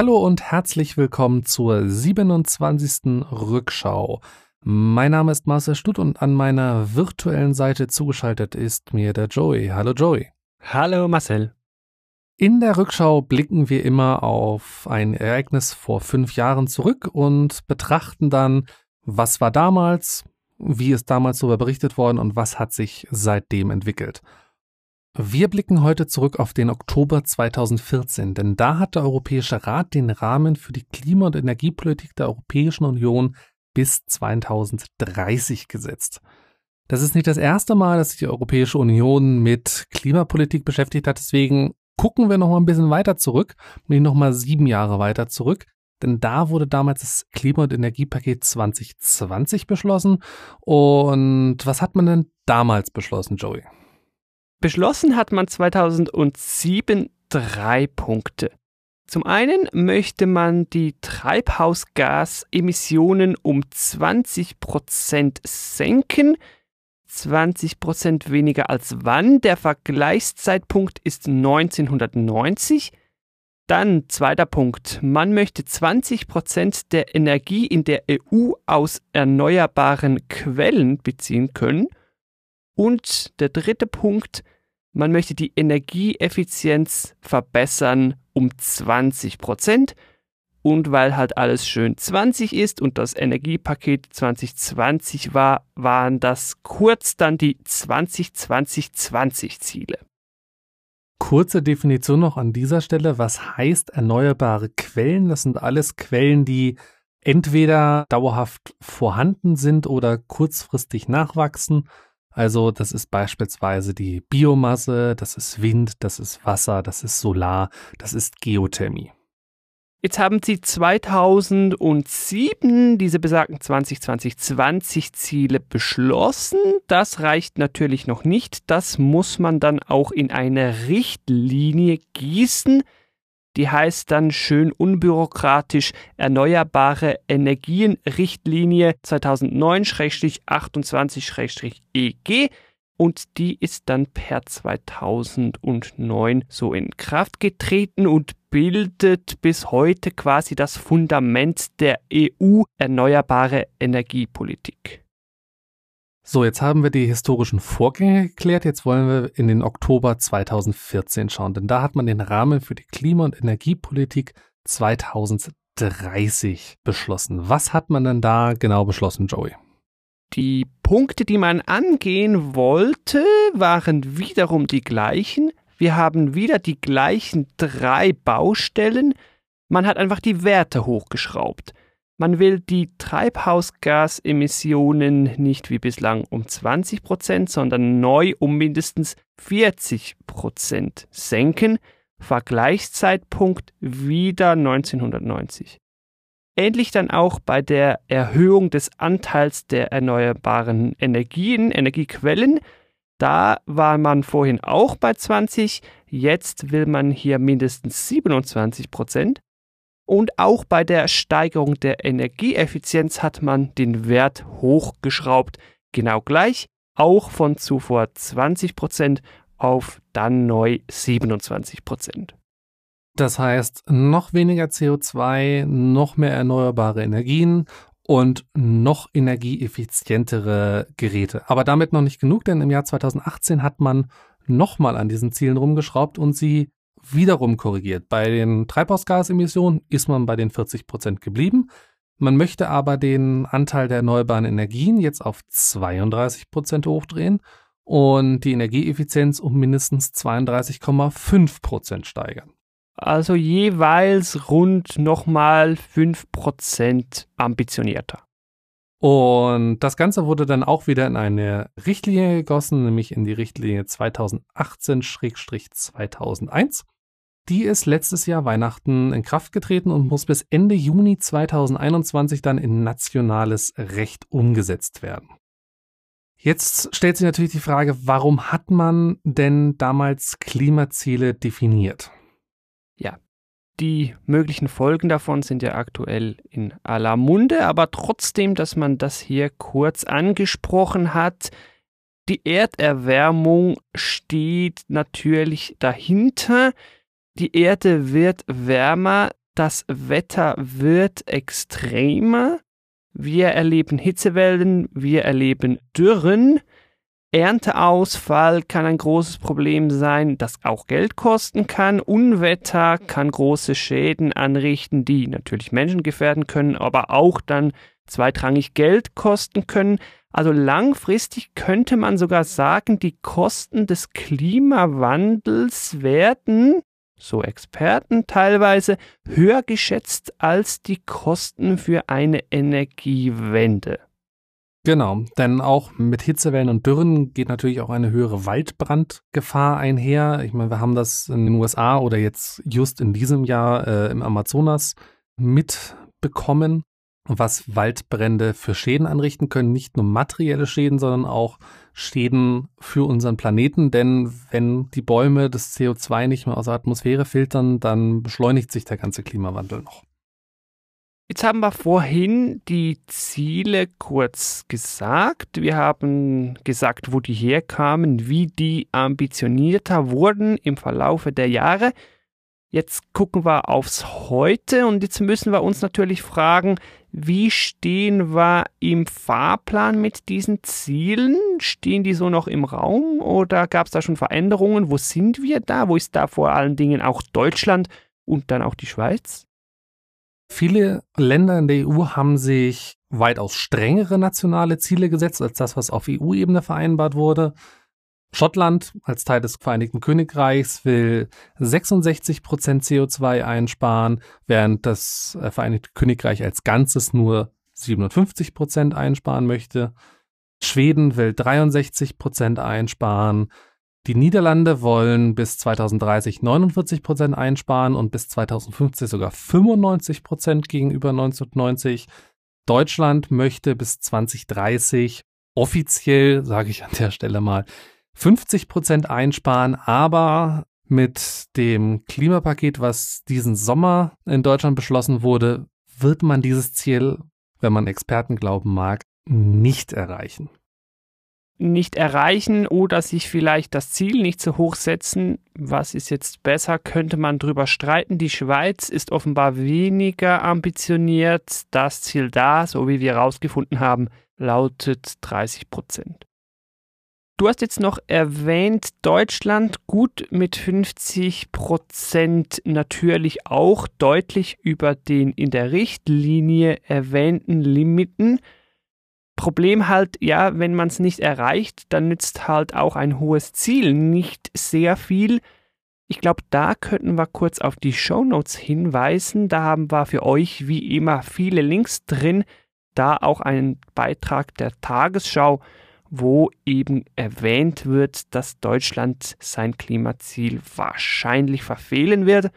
Hallo und herzlich willkommen zur 27. Rückschau. Mein Name ist Marcel Stutt und an meiner virtuellen Seite zugeschaltet ist mir der Joey. Hallo Joey. Hallo Marcel. In der Rückschau blicken wir immer auf ein Ereignis vor fünf Jahren zurück und betrachten dann, was war damals, wie ist damals darüber berichtet worden und was hat sich seitdem entwickelt. Wir blicken heute zurück auf den Oktober 2014, denn da hat der Europäische Rat den Rahmen für die Klima- und Energiepolitik der Europäischen Union bis 2030 gesetzt. Das ist nicht das erste Mal, dass sich die Europäische Union mit Klimapolitik beschäftigt hat, deswegen gucken wir noch mal ein bisschen weiter zurück, nämlich noch mal sieben Jahre weiter zurück, denn da wurde damals das Klima- und Energiepaket 2020 beschlossen. Und was hat man denn damals beschlossen, Joey? Beschlossen hat man 2007 drei Punkte. Zum einen möchte man die Treibhausgasemissionen um 20 Prozent senken. 20 Prozent weniger als wann? Der Vergleichszeitpunkt ist 1990. Dann zweiter Punkt. Man möchte 20 Prozent der Energie in der EU aus erneuerbaren Quellen beziehen können. Und der dritte Punkt, man möchte die Energieeffizienz verbessern um 20 Prozent. Und weil halt alles schön 20 ist und das Energiepaket 2020 war, waren das kurz dann die 2020-20 Ziele. Kurze Definition noch an dieser Stelle. Was heißt erneuerbare Quellen? Das sind alles Quellen, die entweder dauerhaft vorhanden sind oder kurzfristig nachwachsen. Also das ist beispielsweise die Biomasse, das ist Wind, das ist Wasser, das ist Solar, das ist Geothermie. Jetzt haben sie 2007 diese besagten 2020-20 Ziele beschlossen. Das reicht natürlich noch nicht. Das muss man dann auch in eine Richtlinie gießen. Die heißt dann schön unbürokratisch Erneuerbare Energien Richtlinie 2009-28-EG und die ist dann per 2009 so in Kraft getreten und bildet bis heute quasi das Fundament der EU erneuerbare Energiepolitik. So, jetzt haben wir die historischen Vorgänge geklärt. Jetzt wollen wir in den Oktober 2014 schauen, denn da hat man den Rahmen für die Klima- und Energiepolitik 2030 beschlossen. Was hat man denn da genau beschlossen, Joey? Die Punkte, die man angehen wollte, waren wiederum die gleichen. Wir haben wieder die gleichen drei Baustellen. Man hat einfach die Werte hochgeschraubt. Man will die Treibhausgasemissionen nicht wie bislang um 20 Prozent, sondern neu um mindestens 40 Prozent senken. Vergleichszeitpunkt wieder 1990. Ähnlich dann auch bei der Erhöhung des Anteils der erneuerbaren Energien, Energiequellen. Da war man vorhin auch bei 20, jetzt will man hier mindestens 27 Prozent. Und auch bei der Steigerung der Energieeffizienz hat man den Wert hochgeschraubt. Genau gleich, auch von zuvor 20 Prozent auf dann neu 27 Prozent. Das heißt, noch weniger CO2, noch mehr erneuerbare Energien und noch energieeffizientere Geräte. Aber damit noch nicht genug, denn im Jahr 2018 hat man nochmal an diesen Zielen rumgeschraubt und sie wiederum korrigiert. Bei den Treibhausgasemissionen ist man bei den 40 Prozent geblieben. Man möchte aber den Anteil der erneuerbaren Energien jetzt auf 32 Prozent hochdrehen und die Energieeffizienz um mindestens 32,5 Prozent steigern. Also jeweils rund nochmal 5% ambitionierter. Und das Ganze wurde dann auch wieder in eine Richtlinie gegossen, nämlich in die Richtlinie 2018-2001. Die ist letztes Jahr Weihnachten in Kraft getreten und muss bis Ende Juni 2021 dann in nationales Recht umgesetzt werden. Jetzt stellt sich natürlich die Frage, warum hat man denn damals Klimaziele definiert? Ja, die möglichen Folgen davon sind ja aktuell in aller Munde, aber trotzdem, dass man das hier kurz angesprochen hat, die Erderwärmung steht natürlich dahinter. Die Erde wird wärmer, das Wetter wird extremer. Wir erleben Hitzewellen, wir erleben Dürren. Ernteausfall kann ein großes Problem sein, das auch Geld kosten kann. Unwetter kann große Schäden anrichten, die natürlich Menschen gefährden können, aber auch dann zweitrangig Geld kosten können. Also langfristig könnte man sogar sagen, die Kosten des Klimawandels werden, so Experten teilweise, höher geschätzt als die Kosten für eine Energiewende. Genau, denn auch mit Hitzewellen und Dürren geht natürlich auch eine höhere Waldbrandgefahr einher. Ich meine, wir haben das in den USA oder jetzt just in diesem Jahr äh, im Amazonas mitbekommen, was Waldbrände für Schäden anrichten können. Nicht nur materielle Schäden, sondern auch Schäden für unseren Planeten. Denn wenn die Bäume das CO2 nicht mehr aus der Atmosphäre filtern, dann beschleunigt sich der ganze Klimawandel noch. Jetzt haben wir vorhin die Ziele kurz gesagt. Wir haben gesagt, wo die herkamen, wie die ambitionierter wurden im Verlaufe der Jahre. Jetzt gucken wir aufs Heute und jetzt müssen wir uns natürlich fragen, wie stehen wir im Fahrplan mit diesen Zielen? Stehen die so noch im Raum oder gab es da schon Veränderungen? Wo sind wir da? Wo ist da vor allen Dingen auch Deutschland und dann auch die Schweiz? Viele Länder in der EU haben sich weitaus strengere nationale Ziele gesetzt als das, was auf EU-Ebene vereinbart wurde. Schottland als Teil des Vereinigten Königreichs will 66 Prozent CO2 einsparen, während das äh, Vereinigte Königreich als Ganzes nur 57 Prozent einsparen möchte. Schweden will 63 Prozent einsparen. Die Niederlande wollen bis 2030 49 Prozent einsparen und bis 2050 sogar 95 Prozent gegenüber 1990. Deutschland möchte bis 2030 offiziell, sage ich an der Stelle mal, 50 Prozent einsparen, aber mit dem Klimapaket, was diesen Sommer in Deutschland beschlossen wurde, wird man dieses Ziel, wenn man Experten glauben mag, nicht erreichen nicht erreichen oder sich vielleicht das Ziel nicht so hoch setzen. Was ist jetzt besser, könnte man drüber streiten. Die Schweiz ist offenbar weniger ambitioniert. Das Ziel da, so wie wir herausgefunden haben, lautet 30 Prozent. Du hast jetzt noch erwähnt, Deutschland gut mit 50 Prozent natürlich auch deutlich über den in der Richtlinie erwähnten Limiten. Problem halt, ja, wenn man es nicht erreicht, dann nützt halt auch ein hohes Ziel nicht sehr viel. Ich glaube, da könnten wir kurz auf die Show Notes hinweisen. Da haben wir für euch wie immer viele Links drin. Da auch einen Beitrag der Tagesschau, wo eben erwähnt wird, dass Deutschland sein Klimaziel wahrscheinlich verfehlen wird.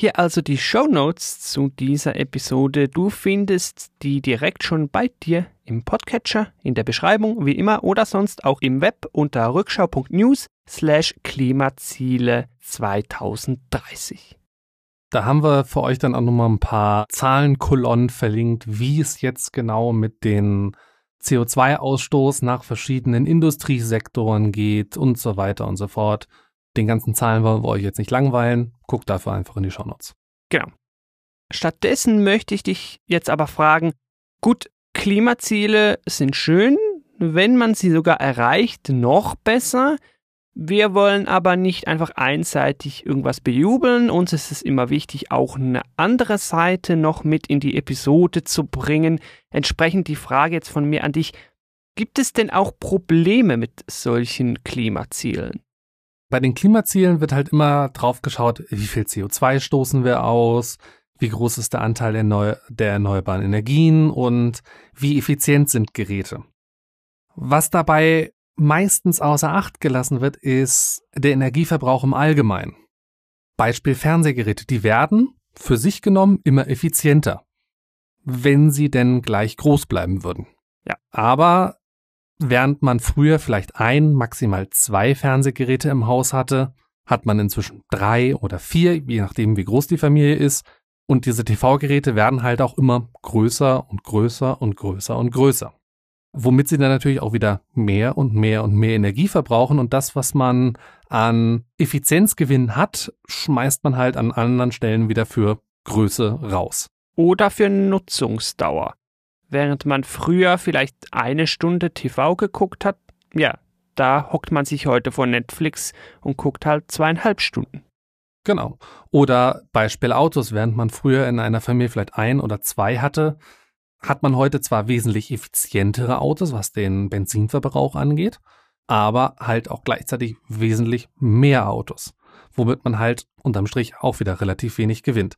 Hier also die Show Notes zu dieser Episode. Du findest die direkt schon bei dir im Podcatcher, in der Beschreibung, wie immer, oder sonst auch im Web unter rückschau.news slash Klimaziele 2030. Da haben wir für euch dann auch nochmal ein paar Zahlenkolonnen verlinkt, wie es jetzt genau mit den CO2-Ausstoß nach verschiedenen Industriesektoren geht und so weiter und so fort. Den ganzen Zahlen wollen wir euch jetzt nicht langweilen. Guckt dafür einfach in die Shownotes. Genau. Stattdessen möchte ich dich jetzt aber fragen, gut, Klimaziele sind schön, wenn man sie sogar erreicht, noch besser. Wir wollen aber nicht einfach einseitig irgendwas bejubeln. Uns ist es immer wichtig, auch eine andere Seite noch mit in die Episode zu bringen. Entsprechend die Frage jetzt von mir an dich. Gibt es denn auch Probleme mit solchen Klimazielen? Bei den Klimazielen wird halt immer drauf geschaut, wie viel CO2 stoßen wir aus, wie groß ist der Anteil der, Neu der erneuerbaren Energien und wie effizient sind Geräte. Was dabei meistens außer Acht gelassen wird, ist der Energieverbrauch im Allgemeinen. Beispiel Fernsehgeräte, die werden für sich genommen immer effizienter, wenn sie denn gleich groß bleiben würden. Ja. Aber Während man früher vielleicht ein, maximal zwei Fernsehgeräte im Haus hatte, hat man inzwischen drei oder vier, je nachdem wie groß die Familie ist. Und diese TV-Geräte werden halt auch immer größer und größer und größer und größer. Womit sie dann natürlich auch wieder mehr und mehr und mehr Energie verbrauchen und das, was man an Effizienzgewinn hat, schmeißt man halt an anderen Stellen wieder für Größe raus. Oder für Nutzungsdauer. Während man früher vielleicht eine Stunde TV geguckt hat, ja, da hockt man sich heute vor Netflix und guckt halt zweieinhalb Stunden. Genau. Oder Beispiel Autos, während man früher in einer Familie vielleicht ein oder zwei hatte, hat man heute zwar wesentlich effizientere Autos, was den Benzinverbrauch angeht, aber halt auch gleichzeitig wesentlich mehr Autos, womit man halt unterm Strich auch wieder relativ wenig gewinnt.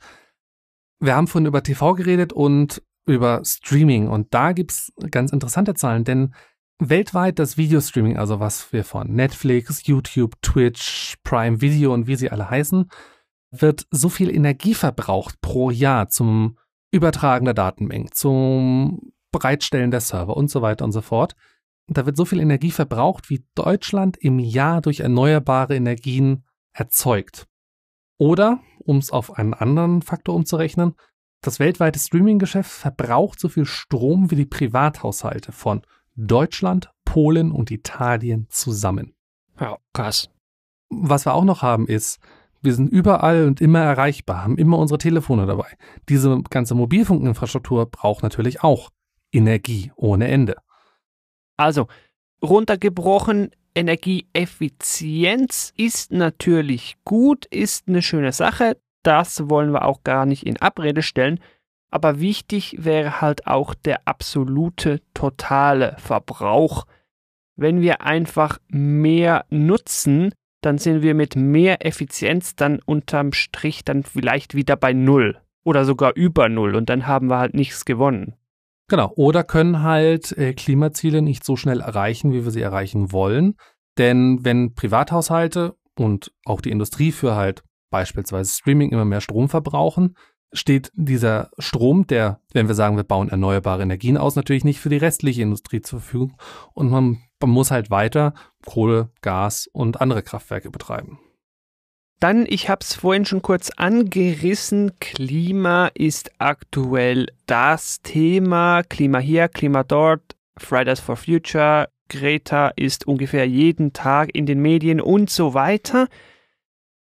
Wir haben vorhin über TV geredet und über Streaming und da gibt's ganz interessante Zahlen, denn weltweit das Videostreaming, also was wir von Netflix, YouTube, Twitch, Prime Video und wie sie alle heißen, wird so viel Energie verbraucht pro Jahr zum Übertragen der Datenmengen, zum Bereitstellen der Server und so weiter und so fort. Da wird so viel Energie verbraucht, wie Deutschland im Jahr durch erneuerbare Energien erzeugt. Oder, um es auf einen anderen Faktor umzurechnen, das weltweite Streaming-Geschäft verbraucht so viel Strom wie die Privathaushalte von Deutschland, Polen und Italien zusammen. Ja, krass. Was wir auch noch haben ist, wir sind überall und immer erreichbar, haben immer unsere Telefone dabei. Diese ganze Mobilfunkinfrastruktur braucht natürlich auch Energie ohne Ende. Also, runtergebrochen, Energieeffizienz ist natürlich gut, ist eine schöne Sache. Das wollen wir auch gar nicht in Abrede stellen. Aber wichtig wäre halt auch der absolute totale Verbrauch. Wenn wir einfach mehr nutzen, dann sind wir mit mehr Effizienz dann unterm Strich dann vielleicht wieder bei Null oder sogar über Null und dann haben wir halt nichts gewonnen. Genau, oder können halt äh, Klimaziele nicht so schnell erreichen, wie wir sie erreichen wollen. Denn wenn Privathaushalte und auch die Industrie für halt beispielsweise Streaming immer mehr Strom verbrauchen, steht dieser Strom, der, wenn wir sagen, wir bauen erneuerbare Energien aus, natürlich nicht für die restliche Industrie zur Verfügung. Und man, man muss halt weiter Kohle, Gas und andere Kraftwerke betreiben. Dann, ich habe es vorhin schon kurz angerissen, Klima ist aktuell das Thema. Klima hier, Klima dort, Fridays for Future, Greta ist ungefähr jeden Tag in den Medien und so weiter.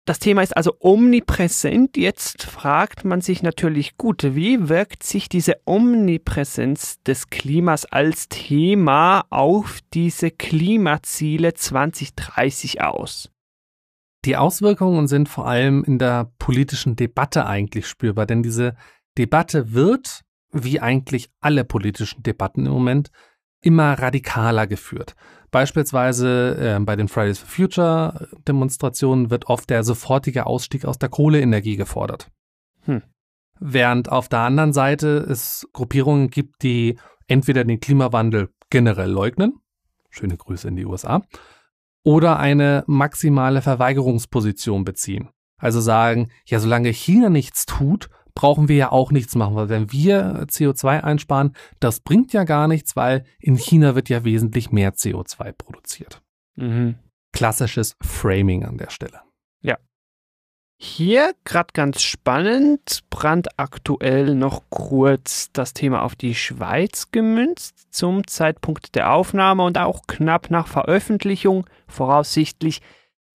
Das Thema ist also omnipräsent. Jetzt fragt man sich natürlich gut, wie wirkt sich diese Omnipräsenz des Klimas als Thema auf diese Klimaziele 2030 aus? Die Auswirkungen sind vor allem in der politischen Debatte eigentlich spürbar, denn diese Debatte wird, wie eigentlich alle politischen Debatten im Moment, immer radikaler geführt. Beispielsweise äh, bei den Fridays for Future Demonstrationen wird oft der sofortige Ausstieg aus der Kohleenergie gefordert. Hm. Während auf der anderen Seite es Gruppierungen gibt, die entweder den Klimawandel generell leugnen, schöne Grüße in die USA, oder eine maximale Verweigerungsposition beziehen. Also sagen, ja, solange China nichts tut, brauchen wir ja auch nichts machen, weil wenn wir CO2 einsparen, das bringt ja gar nichts, weil in China wird ja wesentlich mehr CO2 produziert. Mhm. Klassisches Framing an der Stelle. Ja. Hier gerade ganz spannend, brandaktuell noch kurz das Thema auf die Schweiz gemünzt zum Zeitpunkt der Aufnahme und auch knapp nach Veröffentlichung voraussichtlich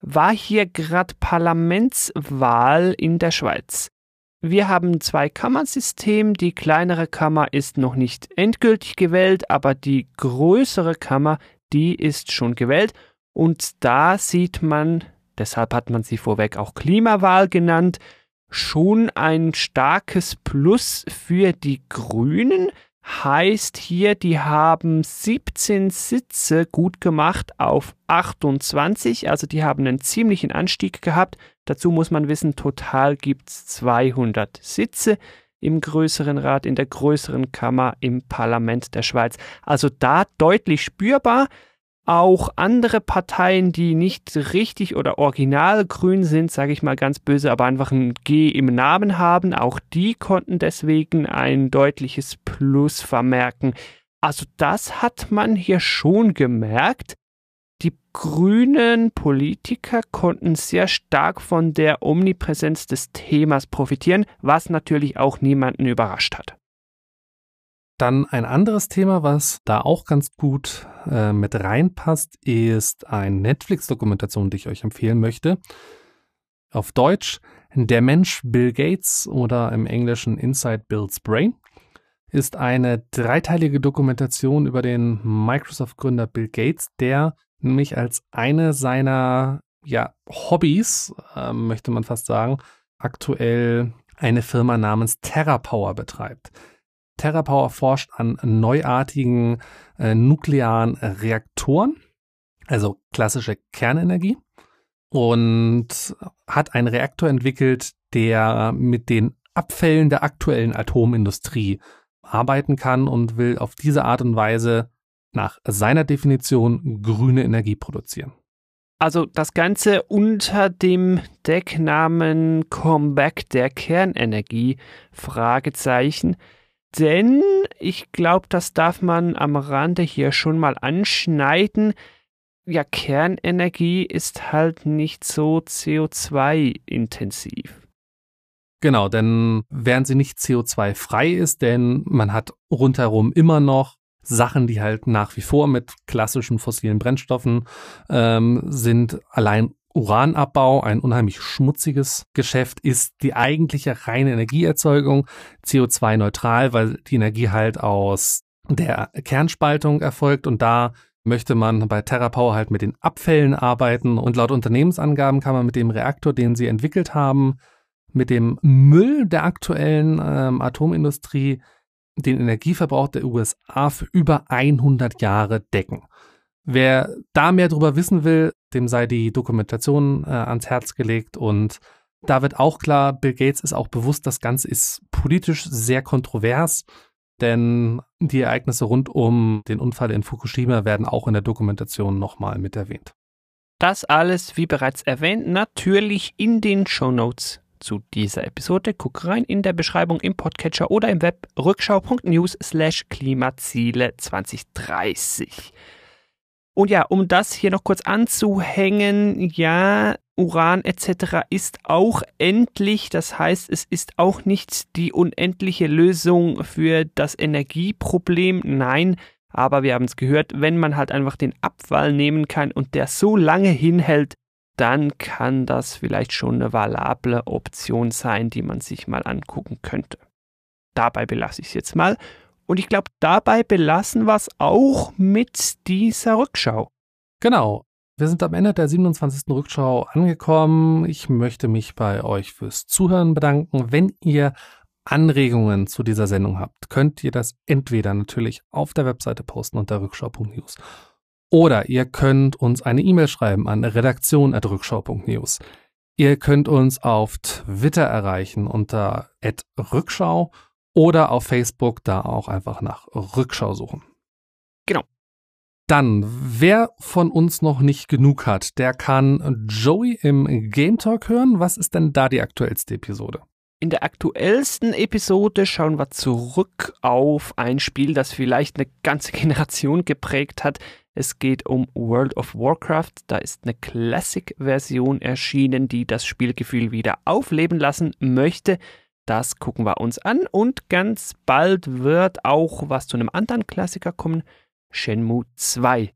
war hier gerade Parlamentswahl in der Schweiz. Wir haben Zwei-Kammern-System. Die kleinere Kammer ist noch nicht endgültig gewählt, aber die größere Kammer, die ist schon gewählt. Und da sieht man, deshalb hat man sie vorweg auch Klimawahl genannt, schon ein starkes Plus für die Grünen. Heißt hier, die haben 17 Sitze gut gemacht auf 28, also die haben einen ziemlichen Anstieg gehabt. Dazu muss man wissen, total gibt es 200 Sitze im größeren Rat, in der größeren Kammer im Parlament der Schweiz. Also da deutlich spürbar. Auch andere Parteien, die nicht richtig oder original grün sind, sage ich mal ganz böse, aber einfach ein G im Namen haben, auch die konnten deswegen ein deutliches Plus vermerken. Also das hat man hier schon gemerkt. Die grünen Politiker konnten sehr stark von der Omnipräsenz des Themas profitieren, was natürlich auch niemanden überrascht hat. Dann ein anderes Thema, was da auch ganz gut äh, mit reinpasst, ist eine Netflix-Dokumentation, die ich euch empfehlen möchte. Auf Deutsch Der Mensch Bill Gates oder im Englischen Inside Bill's Brain ist eine dreiteilige Dokumentation über den Microsoft-Gründer Bill Gates, der nämlich als eine seiner ja, Hobbys, äh, möchte man fast sagen, aktuell eine Firma namens TerraPower betreibt. TerraPower forscht an neuartigen äh, nuklearen Reaktoren, also klassische Kernenergie, und hat einen Reaktor entwickelt, der mit den Abfällen der aktuellen Atomindustrie arbeiten kann und will auf diese Art und Weise nach seiner Definition grüne Energie produzieren. Also das Ganze unter dem Decknamen Comeback der Kernenergie? Fragezeichen. Denn ich glaube, das darf man am Rande hier schon mal anschneiden. Ja, Kernenergie ist halt nicht so CO2-intensiv. Genau, denn während sie nicht CO2-frei ist, denn man hat rundherum immer noch Sachen, die halt nach wie vor mit klassischen fossilen Brennstoffen ähm, sind. Allein Uranabbau, ein unheimlich schmutziges Geschäft, ist die eigentliche reine Energieerzeugung CO2-neutral, weil die Energie halt aus der Kernspaltung erfolgt und da möchte man bei TerraPower halt mit den Abfällen arbeiten und laut Unternehmensangaben kann man mit dem Reaktor, den sie entwickelt haben, mit dem Müll der aktuellen ähm, Atomindustrie den Energieverbrauch der USA für über 100 Jahre decken. Wer da mehr darüber wissen will, dem sei die Dokumentation äh, ans Herz gelegt und da wird auch klar, Bill Gates ist auch bewusst, das Ganze ist politisch sehr kontrovers, denn die Ereignisse rund um den Unfall in Fukushima werden auch in der Dokumentation nochmal mit erwähnt. Das alles, wie bereits erwähnt, natürlich in den Show Notes zu dieser Episode. Guck rein in der Beschreibung im Podcatcher oder im Web rückschau.news slash Klimaziele 2030. Und ja, um das hier noch kurz anzuhängen, ja, Uran etc. ist auch endlich, das heißt, es ist auch nicht die unendliche Lösung für das Energieproblem, nein, aber wir haben es gehört, wenn man halt einfach den Abfall nehmen kann und der so lange hinhält, dann kann das vielleicht schon eine valable Option sein, die man sich mal angucken könnte. Dabei belasse ich es jetzt mal. Und ich glaube, dabei belassen wir es auch mit dieser Rückschau. Genau. Wir sind am Ende der 27. Rückschau angekommen. Ich möchte mich bei euch fürs Zuhören bedanken. Wenn ihr Anregungen zu dieser Sendung habt, könnt ihr das entweder natürlich auf der Webseite posten unter rückschau.news oder ihr könnt uns eine E-Mail schreiben an redaktion.rückschau.news. Ihr könnt uns auf Twitter erreichen unter @rückschau oder auf Facebook da auch einfach nach Rückschau suchen. Genau. Dann, wer von uns noch nicht genug hat, der kann Joey im Game Talk hören. Was ist denn da die aktuellste Episode? In der aktuellsten Episode schauen wir zurück auf ein Spiel, das vielleicht eine ganze Generation geprägt hat. Es geht um World of Warcraft. Da ist eine Classic-Version erschienen, die das Spielgefühl wieder aufleben lassen möchte. Das gucken wir uns an und ganz bald wird auch was zu einem anderen Klassiker kommen, Shenmue 2.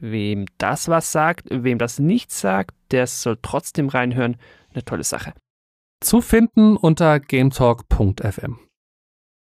Wem das was sagt, wem das nicht sagt, der soll trotzdem reinhören. Eine tolle Sache. Zu finden unter gametalk.fm.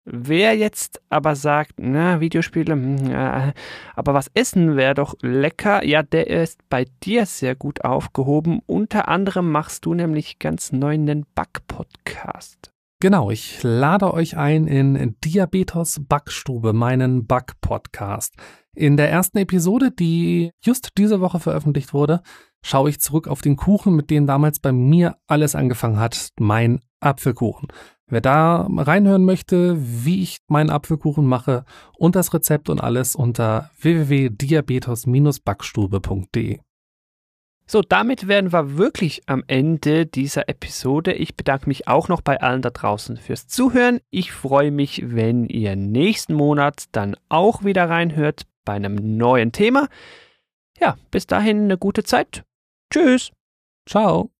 Wer jetzt aber sagt, na, Videospiele, äh, aber was essen wäre doch lecker, ja, der ist bei dir sehr gut aufgehoben. Unter anderem machst du nämlich ganz neu einen Back-Podcast. Genau, ich lade euch ein in Diabetes Backstube, meinen Back-Podcast. In der ersten Episode, die just diese Woche veröffentlicht wurde, schaue ich zurück auf den Kuchen, mit dem damals bei mir alles angefangen hat, mein Apfelkuchen. Wer da reinhören möchte, wie ich meinen Apfelkuchen mache und das Rezept und alles unter www.diabetes-backstube.de. So, damit wären wir wirklich am Ende dieser Episode. Ich bedanke mich auch noch bei allen da draußen fürs Zuhören. Ich freue mich, wenn ihr nächsten Monat dann auch wieder reinhört bei einem neuen Thema. Ja, bis dahin eine gute Zeit. Tschüss. Ciao.